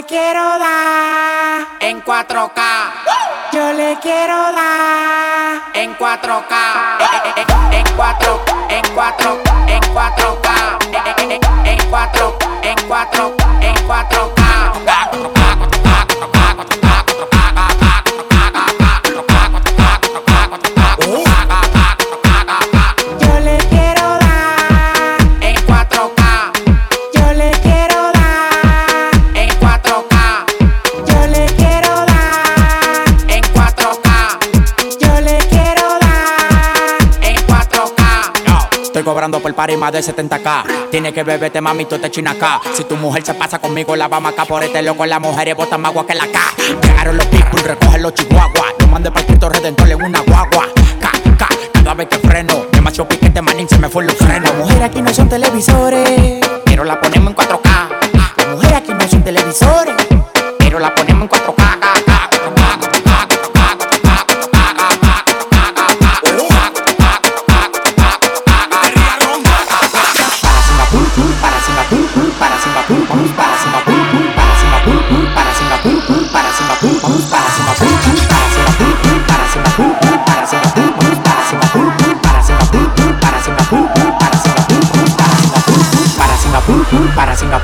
le quiero dar en 4K. Yo le quiero dar en 4K. En 4, en 4, en 4K. Estoy cobrando por par y más de 70k. Tiene que beberte, mami, tú te china acá. Si tu mujer se pasa conmigo, la vamos acá por este loco. Las mujeres botan más agua que la K. Llegaron los people, recogen los chihuahuas. Lo mandé para el Cristo Redentor en una guagua. K, K, cada vez que freno. Demasiado piquete, manín, se me fue los frenos. Las mujeres aquí no son televisores Pero la ponemos en 4K. Las mujeres aquí no son televisores Pero la ponemos en 4K.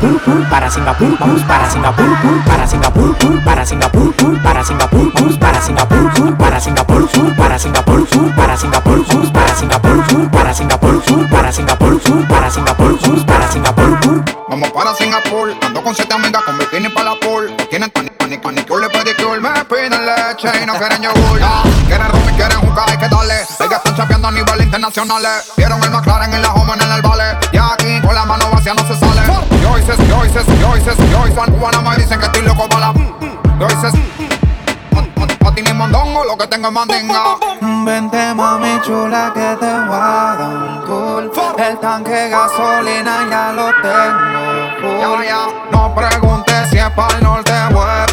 Singapur, para Singapur, vamos para Singapur, para Singapur, para Singapur, para Singapur, para Singapur, para Singapur, para Singapur, para Singapur, para Singapur, para Singapur, para Singapur, para Singapur, para Singapur. Vamos para Singapur, ando con siete amigas con bikini para la pool. Tienen tonic, tonic, manicure, pedicure, me piden leche y no quieren yogur. Ah, Quieren rum y quieren jugar, hay que darle. Ellas están chapeando a nivel internacional. Vieron el McLaren en la home en el vale. Hice, yo hice. Cubana me dicen que estoy loco para la. Yo hice. Patín y mondongo, lo que tengo es mandinga. Vente mami chula que te voy a dar un tour El tanque gasolina ya lo tengo full no preguntes si es para el norte o es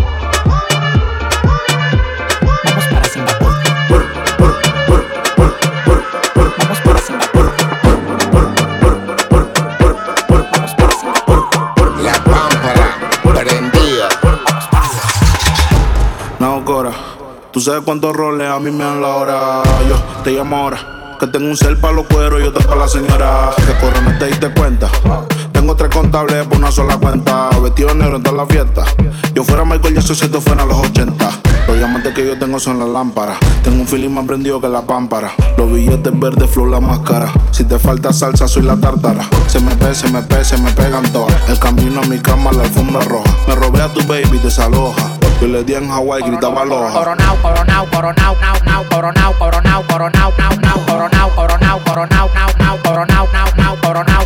Tú sabes cuántos roles a mí me dan la hora. Yo te llamo ahora. Que tengo un cel para los cueros y otro para la señora. Que corre, no te diste cuenta. Tengo tres contables por una sola cuenta. Vestido negro en toda la fiesta. Yo fuera Michael Jackson si esto fuera los 80. Los diamantes que yo tengo son las lámparas. Tengo un feeling más prendido que la pámpara. Los billetes verdes, flow la máscara. Si te falta salsa, soy la tártara. Se me pe, se me pe, se me pegan todas. El camino a mi cama, la alfombra roja. Me robé a tu baby, desaloja. Yo le di en Hawái, gritaba loja. Coronao, coronao, coronao, nao, nao, coronao, coronao, coronao, nao, nao, coronao, coronao, coronao, nao, nao, coronao, nao, nao, coronao, nao, nao, coronao,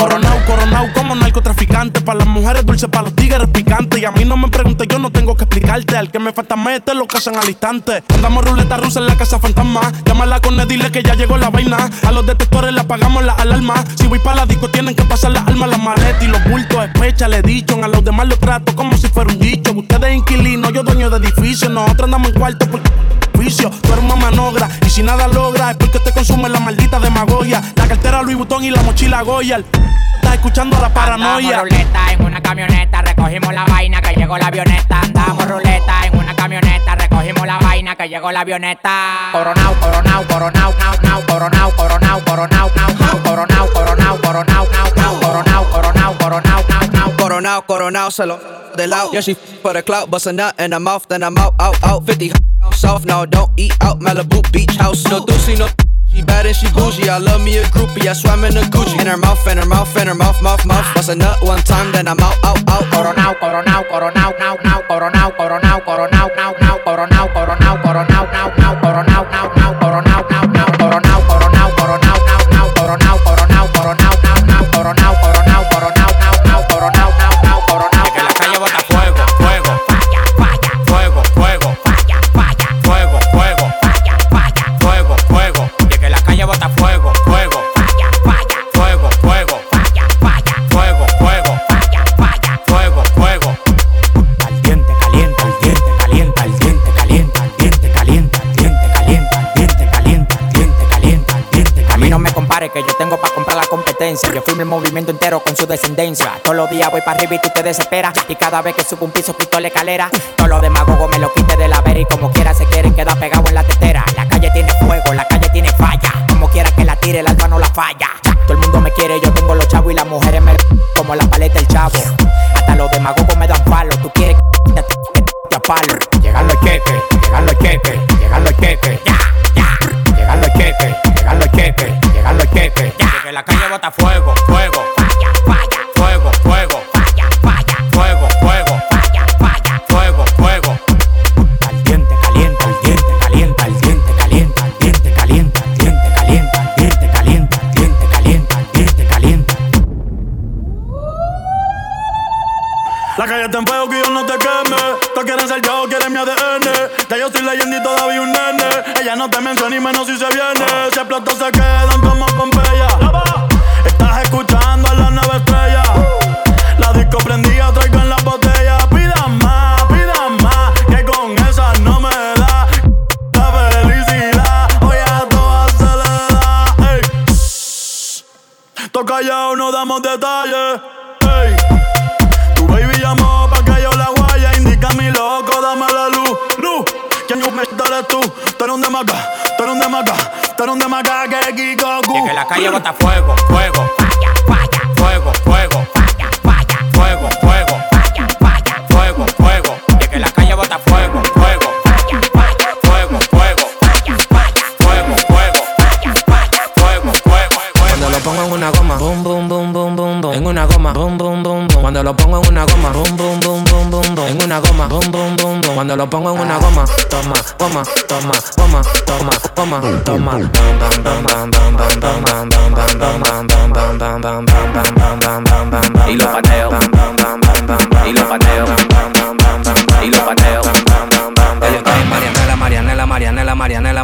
Coronao, coronao como narcotraficante. Para las mujeres dulces, para los tigres picantes. Y a mí no me preguntes, yo no tengo que explicarte. Al que me falta meter lo casan al instante. Andamos ruleta rusa en la casa fantasma. Llámala con él, dile que ya llegó la vaina. A los detectores le apagamos la alarma. Si voy para la disco, tienen que pasar las almas, las maletas y los bultos. Especha, le dicho. A los demás los trato como si fuera un dicho. Ustedes inquilinos, yo dueño de edificio. Nosotros andamos en cuarto por Tú eres una manogra. Y si nada logra, es porque te consume la maldita demagogia. La cartera Louis Vuitton y la mochila Goya. Estás escuchando la paranoia. Andamos ruleta en una camioneta, recogimos la vaina que llegó la avioneta. Andamos ruleta en una camioneta, recogimos la vaina que llegó la avioneta. Coronao, coronao, coronao, nao, nao, coronao, coronao, coronao, nao, nao, coronao, coronao, coronao, nao, nao, coronao, coronao, coronao, nao, nao. Coronao, coronao, se lo they loud. Yeah, she for the clout, bust a nut in her mouth, then I'm out, out, out. 50 south, no, don't eat out. Malibu beach house, no doozy, no. She bad and she bougie, I love me a groupie, I swam in a Gucci In her mouth, in her mouth, in her mouth, mouth, mouth Bust a nut one time, then I'm out, out, out Coronao, coronao, coronao, now, now Coronao, coronao, coronao, now, now Coronao, coronao, coronao, now, now Coronao, now, now, coronao, now, now Coronao, coronao, coronao, now, now Coronao, coronao, coronao, now, now Coronao, coronao, coronao, que yo tengo para comprar la competencia. Yo firmo el movimiento entero con su descendencia. Todos los días voy para arriba y tú te desesperas. Y cada vez que subo un piso, quito la escalera. Todos los demagogos me lo quite de la vera y como quiera se quieren quedar pegados en la tetera. La calle tiene fuego, la calle tiene falla. Como quiera que la tire, el alma no la falla. Todo el mundo me quiere, yo tengo los chavos y las mujeres me como la paleta del chavo. Hasta los demagogos me dan palo. Tú quieres que te, te, te a palo. Llegando el quete, llegando el quete, llegando el quete, Ya, ya, llegando el quete, Llegan los cheques, llegan los cheques. Que la calle bota fuego, fuego. La calle está en fuego que yo no te queme. Todos quieren ser yo, quieren mi ADN. Ya yo soy leyenda y todavía un nene. Ella no te menciona y menos si se viene. Si explotó se quedan como Pompeya. Estás escuchando a la nueva estrella. La disco prendida, traigo en la botella. Pidan más, pidan más. Que con esa no me da la felicidad. Hoy a todas se le da. Ey. Toca callado, no damos detalles. ¿Quién me eres tú? Tú eres un demaca, tú eres un demaca, tú eres un demaca que Kikoku. Y que la calle bota fuego, fuego falla, falla, Fuego, fuego falla, falla, Fuego, fuego falla, falla, Fuego, fuego Y que la calle bota fuego, fuego falla, falla, Fuego, fuego falla, falla, Fuego, fuego falla, falla. Fuego, fuego Cuando lo pongo en una goma, boom, boom, boom, boom, boom, boom. En una goma, boom, boom, boom, boom. Cuando lo pongo en una goma, boom, boom, boom, boom, boom, boom. En una goma, boom, boom, boom, boom. Cuando lo pongo en una goma, toma, goma, toma, goma, toma, goma, toma. Bam, bam, bam, bam, bam, bam,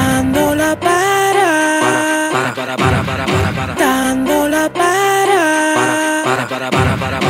Dando la para, Para, para, para, para, para, para. dando la para, Para, para, para, para, para,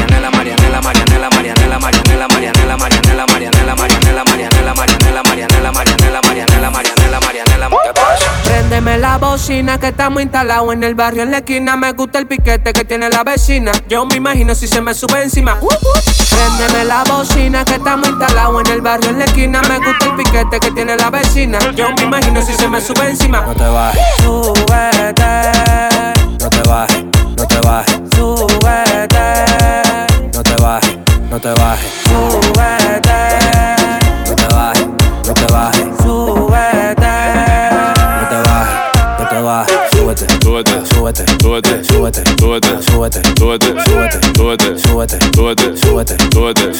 Bocina que estamos instalados en el barrio en la esquina. Me gusta el piquete que tiene la vecina. Yo me imagino si se me sube encima. Uh, uh. Préndeme la bocina que estamos instalados en el barrio en la esquina. Me gusta el piquete que tiene la vecina. Yo me imagino si se me sube encima. No te bajes, Súbete,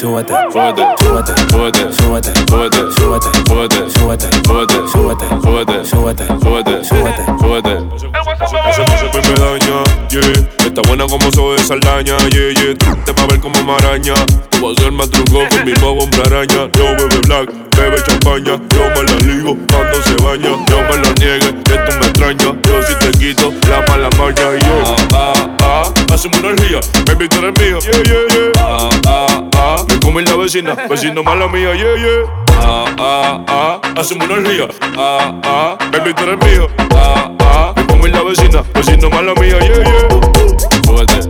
súbete, súbete, súbete, súbete, súbete, súbete, súbete, súbete, súbete, súbete, súbete, súbete, súbete, súbete, súbete, súbete, súbete. Ese paso me daña, yeah. Está buena como soy de Saldaña, yeah, yeah. Te va a ver como maraña. Tú vas a ser más truco con mi nuevo hombre araña. Yo bebe black, bebe champaña. Yo me la ligo cuando se baña. Yo me lo niegue, que tú me extrañas. Yo si te quito la mala maña y yo. Ah, ah, ah. Hacemos energía, baby, tú eres mía. Yeah, yeah, yeah. Ah, ah, ah. Vecina, vecino mala mía, yeah, yeah. Ah, ah, ah. Hacemos energía. Ah, ah. Baby, tú eres mía. Ah, ah. Me come la vecina, vecino mala mía, yeah, yeah. Súbete,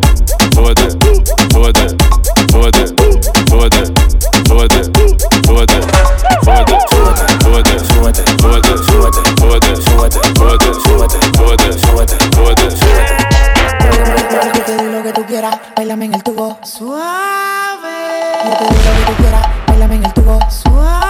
súbete, súbete, súbete, súbete, súbete, súbete, súbete, súbete, súbete, súbete, súbete, súbete, súbete, súbete, súbete, súbete, súbete, súbete, bailame en el tubo suave. Yo te doy lo que tú bailame en el tubo suave.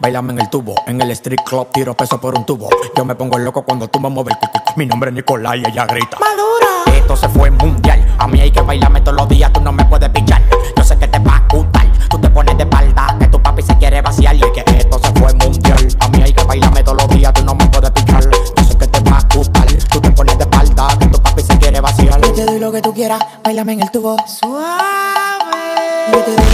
Bailame en el tubo. En el street club tiro peso por un tubo. Yo me pongo loco cuando tú me mueves el. Mi nombre es Nicolai y ella grita. Madura. Esto se fue mundial. A mí hay que bailarme todos los días, tú no me puedes pichar. Yo sé que te va a gustar. Tú te pones de espalda, que tu papi se quiere vaciar. Y es que esto se fue mundial. A mí hay que bailarme todos los días, tú no me puedes pichar. Yo sé que te va a gustar. Tú te pones de espalda, que tu papi se quiere vaciar. Yo te doy lo que tú quieras, bailame en el tubo suave. Yo te doy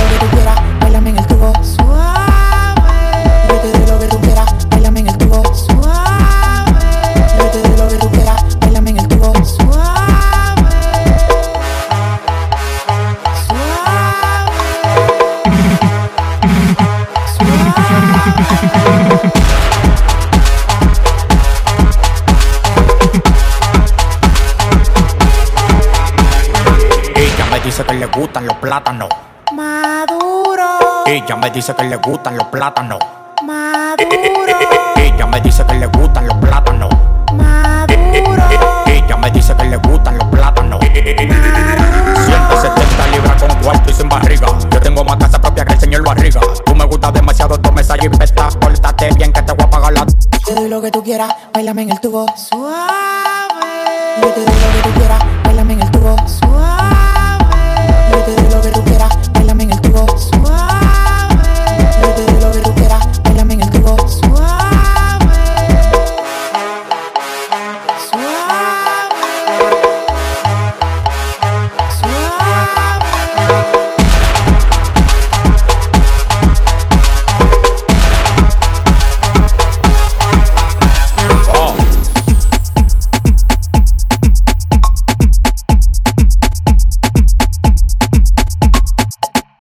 gustan los plátanos. Maduro, Ella me dice que le gustan los plátanos. maduro, Ella me dice que le gustan los plátanos. maduro. Ella me dice que le gustan los plátanos. 170 libras con cuarto y sin barriga. Yo tengo más casa propia que el señor Barriga. Tú me gustas demasiado, tú me sales y pesta. Pórtate bien que te voy a pagar la. Te doy lo que tú quieras, bailame en el tubo suave. Yo te doy lo que